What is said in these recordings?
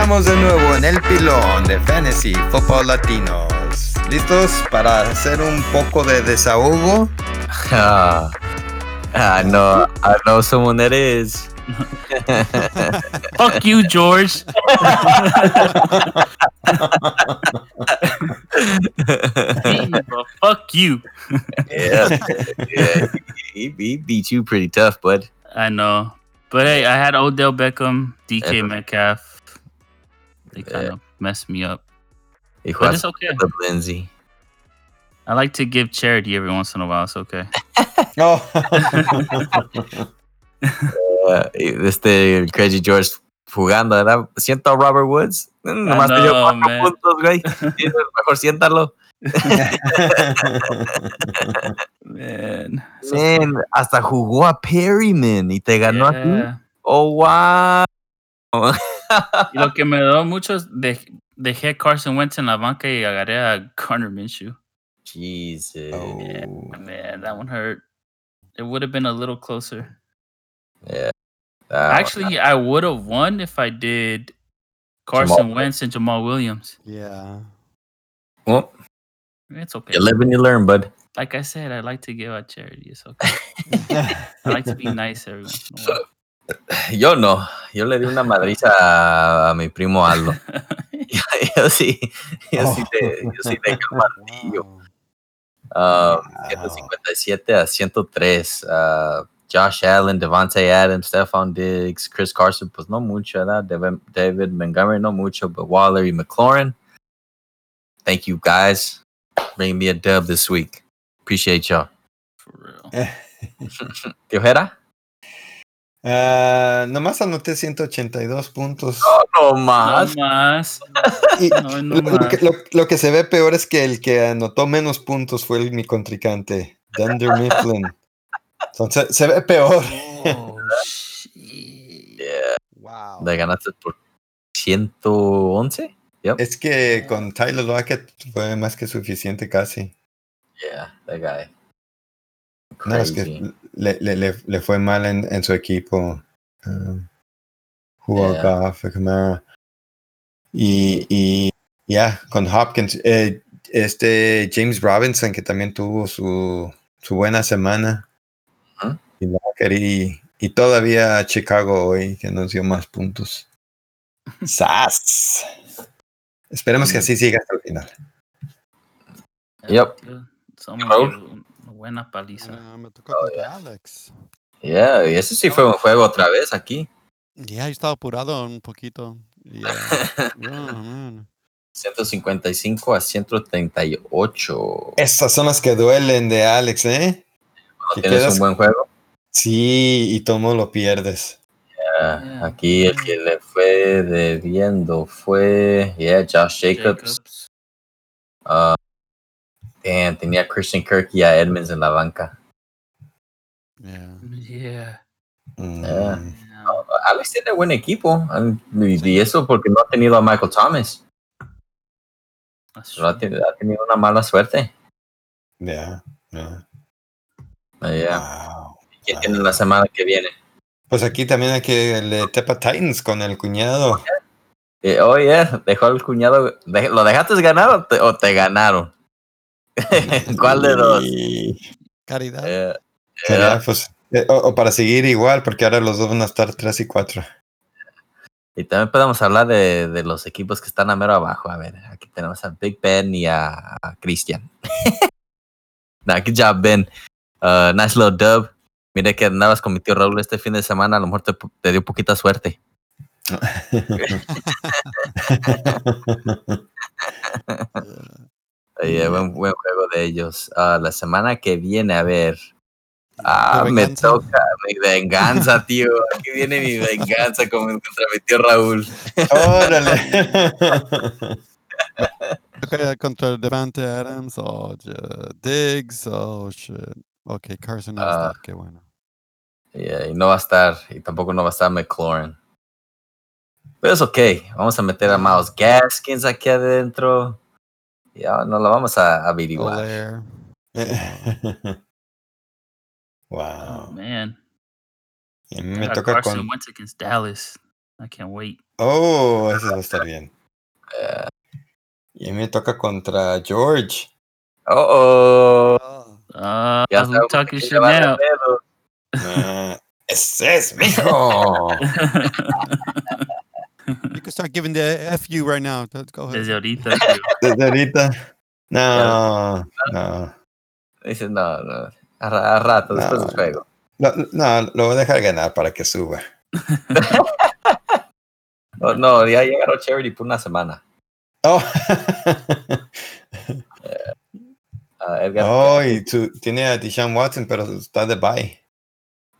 estamos de nuevo en el pilón de Fantasy Football Latinos. ¿Listos para hacer un poco de desahogo? Ah, I know, I know someone that is. Fuck you, George. Fuck you. yeah, yeah. He, he beat you pretty tough, bud. I know. But hey, I had Odell Beckham, DK. Metcalf. They kind Yeah. of messed me up. He But it's okay. con Lindsay. I like to give charity every once in a while. It's okay. No. Uh, este el Crazy George jugando, ¿verdad? Siento a Robert Woods. Mm, Nomás te dio cuatro puntos, güey. Mejor siéntalo. Man. So- Man, hasta jugó a Perryman y te ganó aquí. Yeah. Oh, wow. Y lo que me dio mucho es de, dejé Carson Wentz en la banca y agarré a Garner Minshew. Jesus. Oh. Man, that one hurt. It would have been a little closer. Yeah. That one- Actually, I would have won if I did Carson Jamal. Wentz and Jamal Williams. Yeah. Well, It's okay. you live and you learn, bud. Like I said, I like to give out charity. It's okay. I like to be nice every once in a while. Yo no. Yo le di una madriza a, a mi primo Aldo. yo, yo sí. Yo sí te, yo sí te martillo. Wow. Um, 157 a 103. Uh, Josh Allen, Devontae Adams, Stephon Diggs, Chris Carson, pues no mucho, ¿verdad? David, David Montgomery, no mucho, but Waller y McLaurin. Thank you guys. Bringing me a dub this week. Appreciate y'all. For real. ¿Qué ojera? Ah, nomás anoté 182 puntos. No No más. más. Y No, no lo, lo que, más. lo- lo que se ve peor es que el que anotó menos puntos fue el- mi contrincante, Dunder Mifflin. Entonces se ve peor. Oh. Yeah. Wow. Le ganaste por 111? Yep. Es que con Tyler Lockett fue más que suficiente casi. Yeah, that guy. No, es que le, le, le, le fue mal en, en su equipo. Um, jugó Yeah. Goff, Kamara. Y, y ya, con Hopkins. eh, este James Robinson, que también tuvo su, su buena semana. Y, Lockett y, y todavía Chicago hoy, que nos dio más puntos. ¡Sas! Esperemos que así siga hasta el final. Yep. Raúl. Buena paliza. Ah, me tocó Oh, contra Alex. Yeah, y ese sí fue un juego otra vez aquí. Ya, yo estaba apurado un poquito. Y, ah, yeah, man. 155 a 138. Esas son las que duelen de Alex, ¿eh? ¿No que tienes quedas- un buen juego? Sí, y todo lo pierdes. Yeah, Yeah. Aquí el que le fue debiendo fue, yeah, Josh Jacobs. Jacobs. Uh, damn, tenía a Christian Kirk y a Edmonds en la banca. Yeah. Yeah. Mm. Yeah. yeah. Alex tiene buen equipo. Y eso porque no ha tenido a Michael Thomas. Solo ha, tenido, ha tenido una mala suerte. Ya, ya. Uh, yeah. Wow. ¿Quién tiene la semana que viene? Pues aquí también hay que le tepa Titans con el cuñado. Eh, oh, yeah, dejó al cuñado. ¿Lo dejaste ganar o te, o te ganaron? ¿Cuál de dos? Caridad. Eh, eh, pues, eh, o, o para seguir igual, porque ahora los dos van a estar 3 y 4. y también podemos hablar de, de los equipos que están a mero abajo. A ver, aquí tenemos a Big Ben y a, a Christian. nah, good job, Ben. Uh, nice little dub. Mire que andabas con mi tío Raúl este fin de semana. A lo mejor te, te dio poquita suerte. Yeah. Buen, buen juego de ellos. Ah, la semana que viene, a ver. Ah, ¿Tu me venganza? toca mi venganza, tío. Aquí viene mi venganza con- contra mi tío Raúl. Órale. Okay, contra Devante Adams o uh, Diggs o shit. Ok, Carson no Ah. está, qué bueno. Yeah, y no va a estar, y tampoco no va a estar McLaurin. Pero es ok. Vamos a meter a Miles Gaskins aquí adentro. Ya no lo vamos a averiguar. Olaire. Oh, wow. man. Y a mí I me toca Carson con. Wentz against Dallas. I can't wait. Oh, eso va a estar bien. Eh, Y a mí me toca contra George. oh, oh. Ah, Ya sabemos talking shit now? Ah, ese es, mijo. You can start giving the FU right now. Let's Go ahead. Desde ahorita. tío. Desde ahorita. No, no. Dice, no, no. A, a rato, después No. del juego. No, no, lo voy a dejar ganar para que suba. No, no, ya llegaron Charity por una semana. Oh, Ah, Edgar. oh y tú- tiene a Deshaun Watson, pero está de bye.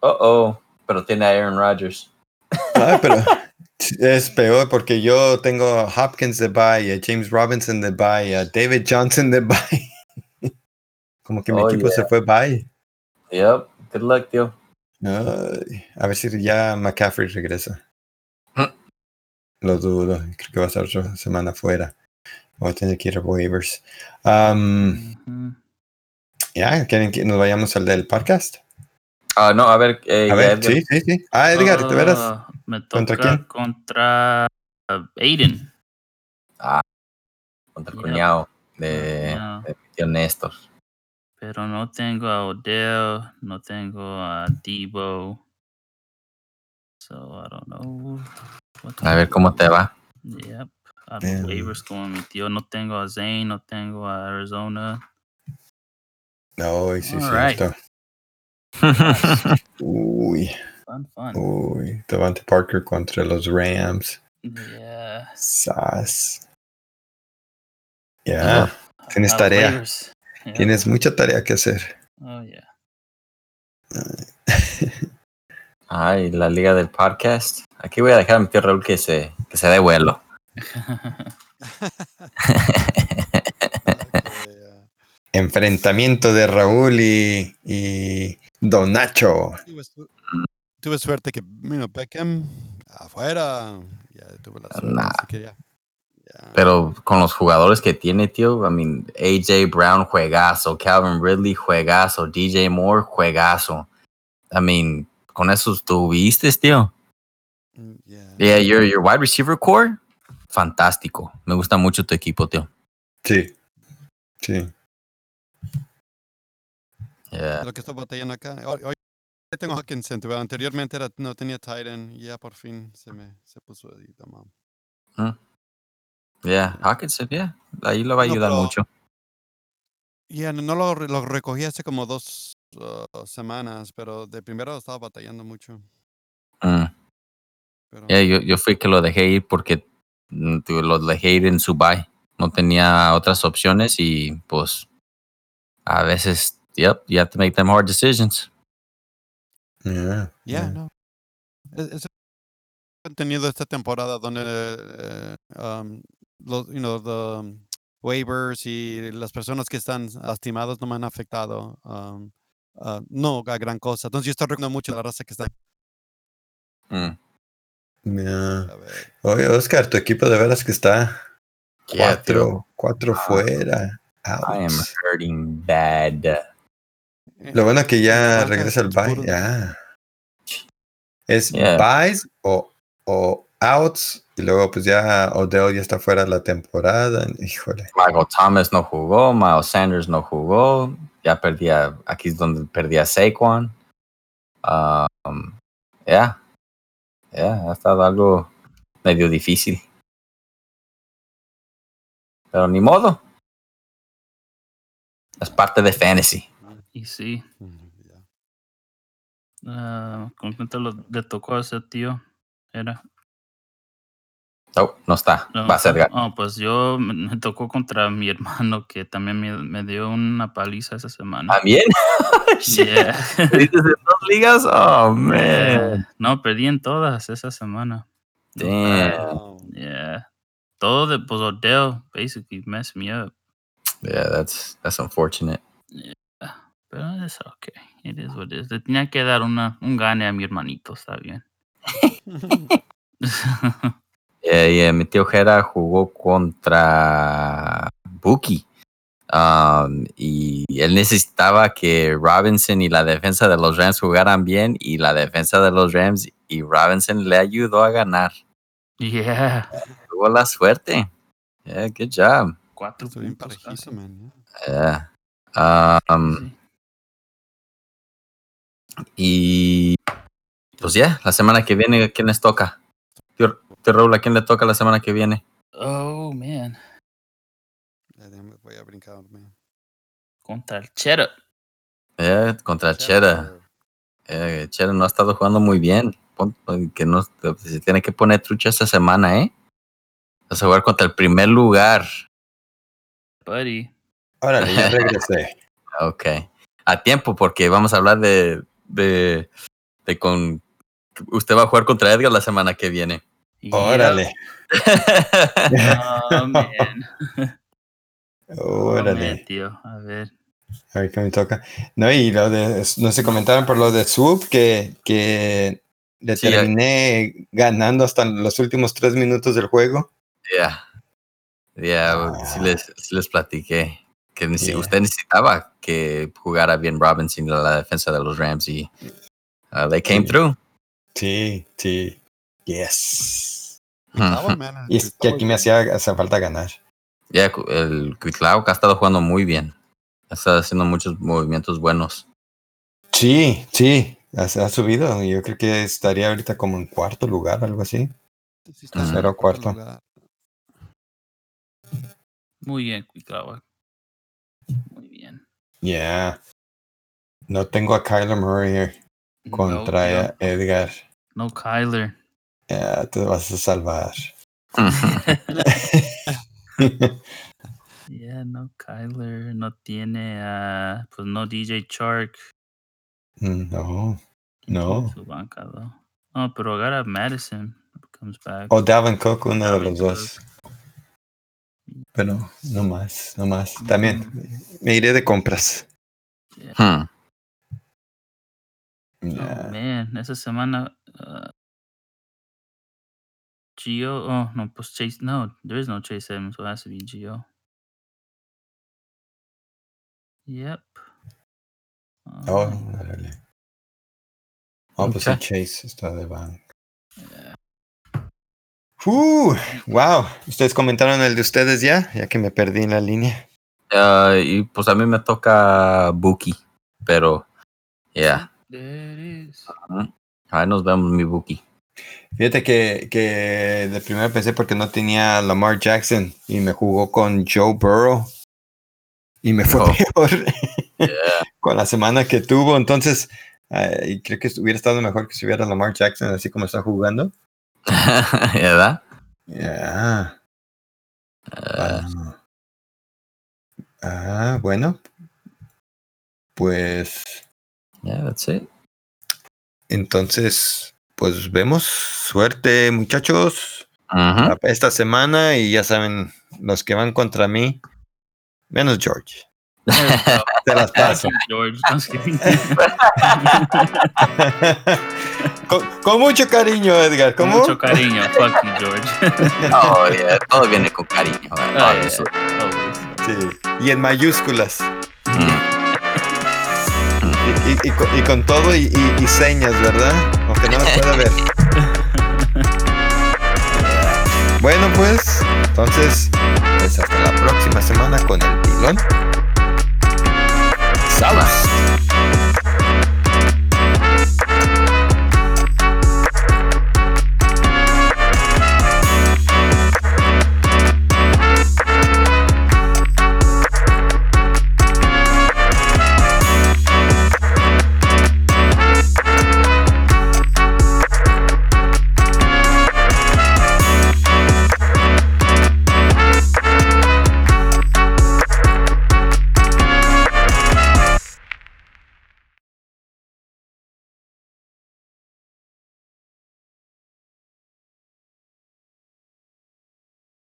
Oh, oh. Pero tiene a Aaron Rodgers. Ah, pero es peor porque yo tengo a Hopkins de bye, a James Robinson de bye, a David Johnson de bye. Como que mi Oh, equipo se fue bye. Yep. Good luck, tío. A ver si ya McCaffrey regresa. Lo dudo. Creo que va a estar otra semana fuera. Voy a tener que ir a waivers. Um, ya, ¿quieren que nos vayamos al del podcast? Ah, no, a ver. Eh, A ver, Edgar. sí, sí, sí. Ah, Edgar, ¿te verás? Ah, Me ¿Contra toca quién? contra Aiden. Contra el cuñado de, Ah, de tío Néstor. Pero no tengo a Odell, no tengo a Debo. So I don't know. A ver cómo te va. Yep. A Damn. waivers como mi tío. No tengo a Zane, no tengo a Arizona. No, sí, sí, right. Uy, Fun, fun. uy. Devante Parker contra los Rams. Yeah. Sas. Ya, Ajá. tienes tarea. Tienes mucha tarea que hacer. Oh, yeah. Ay, la liga del podcast. Aquí voy a dejar a mi tío Raúl que se, que se dé vuelo. Enfrentamiento de Raúl y, y Don Nacho. Tuve, su- tuve suerte que, mira, Beckham afuera. Ya tuve la suerte. Nah. así que ya. ya. Pero con los jugadores que tiene, tío, I mean, AJ Brown, juegazo, Calvin Ridley, juegazo, DJ Moore, juegazo. I mean, con esos tuviste, tío. Mm, yeah. Yeah, your, your wide receiver core, fantástico. Me gusta mucho tu equipo, tío. Sí. Sí. Yeah. Lo que estoy batallando acá. Hoy, hoy tengo Hawkinson, pero anteriormente era, no tenía Titan y ya por fin se me se puso ahí, tamam. Yeah, Hawkinson, yeah. Ahí lo va a No, ayudar pero- mucho. Ya no lo, lo recogí hace como dos uh, semanas, pero de primero estaba batallando mucho. Mm. Pero, Yeah, yo, yo fui que lo dejé ir porque mm, lo dejé ir en su bye. No tenía otras opciones y pues a veces, yep, you have to make them hard decisions. Yeah, yeah, yeah. no. Es, es he tenido esta temporada donde eh, um, los, you know, the um, waivers y las personas que están lastimados no me han afectado. um, uh, no a gran cosa. Entonces yo estoy recordando mucho la raza que está. Mm. Yeah. Oye, Oscar, tu equipo de veras que está cuatro, cuatro Ah. fuera. I am hurting bad. Lo bueno que ya regresa el es bye. puro- Ya. Es Yeah. buys o, o outs. Y luego, pues ya Odell ya está fuera de la temporada. Híjole. Michael Thomas no jugó, Miles Sanders no jugó. Ya perdía, aquí es donde perdía Saquon. Um, yeah. Yeah, ha estado algo medio difícil. Pero ni modo. Es parte de fantasy. Y sí. Ya. ¿Con quién te lo, le tocó a ese tío? Era. No, no está. No, Va a ser pues- oh, pues yo me, me tocó contra mi hermano que también me, me dio una paliza esa semana. ¿También? Yeah. ¿Dices en dos ligas? Oh, man. No, perdí en todas esa semana. Damn. Yeah. Todo de pues Odell basically messed me up. Yeah, that's, that's unfortunate. Pero es okay. It is what it is. Le tenía que dar una, un gane a mi hermanito, está bien. Yeah, yeah, mi tío Jera jugó contra Buki. Um, y él necesitaba que Robinson y la defensa de los Rams jugaran bien y la defensa de los Rams y Robinson le ayudó a ganar. Yeah. Tuvo la suerte. Yeah, good job. Cuatro puntos parejizo, man. Yeah. Um, Sí. Y pues ya, la semana que viene, ¿a quién les toca? Tío, tío Raúl, ¿a quién le toca la semana que viene? Oh, man. Voy a brincar, man. Contra el Cheddar. Eh, contra Chera. Eh, Chera no ha estado jugando muy bien. Pon- Que no, se tiene que poner trucha esta semana, ¿eh? Vas a jugar contra el primer lugar. Buddy. Órale, ya regresé. Ok. A tiempo, porque vamos a hablar de, de, de con... Usted va a jugar contra Edgar la semana que viene. Órale. Oh, man. Oh, man, Órale. tío. A ver. A ver qué me toca. No, y lo de, no se comentaron por lo de Swoop que, que le Sí, terminé ganando hasta los últimos tres minutos del juego. Ya. Ya, Ah. les, sí les platiqué que Yeah. usted necesitaba que jugara bien Robinson en la defensa de los Rams y uh, they came Sí. through. Sí, sí. Yes. Man, Y es que aquí me hacía, hacía falta ganar. Ya, cu- el Cuitlao ha estado jugando muy bien. Ha estado haciendo muchos movimientos buenos. Sí, sí. Ha, ha subido. y Yo creo que estaría ahorita como en cuarto lugar, algo así. Sí, está Tercero en o cuarto. lugar. Muy bien, Cuitlava. Muy bien. Yeah. No tengo a Kyler Murray contra. Edgar. No, Kyler. Ya, te vas a salvar. Yeah, no, Kyler. No tiene a. pues no, DJ Chark. no, ¿Quién tiene no. Su banca? No, pero agarra Madison. Comes back. O Dalvin Cook, uno de los dos. Pero no más, no más. También me iré de compras. Hmm. Oh, Ya. man, esa semana. Uh, Gio. Oh, no, pues Chase. No, there is no Chase Edmonds, so it has to be Gio. Yep. Oh, órale. Oh, pues el. Chase está de bank. Uh, wow. ¿Ustedes comentaron el de ustedes ya? Ya que me perdí en la línea. Ah, y pues a mí me toca Buki, pero ya, There it is. ahí nos vemos mi Buki. Fíjate que, que de primero pensé porque no tenía Lamar Jackson y me jugó con Joe Burrow y me fue Oh. peor Yeah. con la semana que tuvo. Entonces, eh, y creo que hubiera estado mejor que si hubiera Lamar Jackson así como está jugando. ¿Verdad? Ya. Ah, Ah. Ah, bueno. Pues yeah, that's it. entonces, pues vemos. Suerte, muchachos. Esta semana y ya saben, los que van contra mí, menos George. Te las paso. Kidding. con, con mucho cariño, Edgar. Con mucho cariño. Fuck you, George. Oh, yeah, todo viene con cariño. Ah, yeah, obviously. always. Sí. Y en mayúsculas. Mm. Y, y- y con, y con todo y, y- y señas, ¿verdad? Aunque no las pueda ver. Bueno, pues, entonces, pues hasta la próxima semana con el pilón. Salas.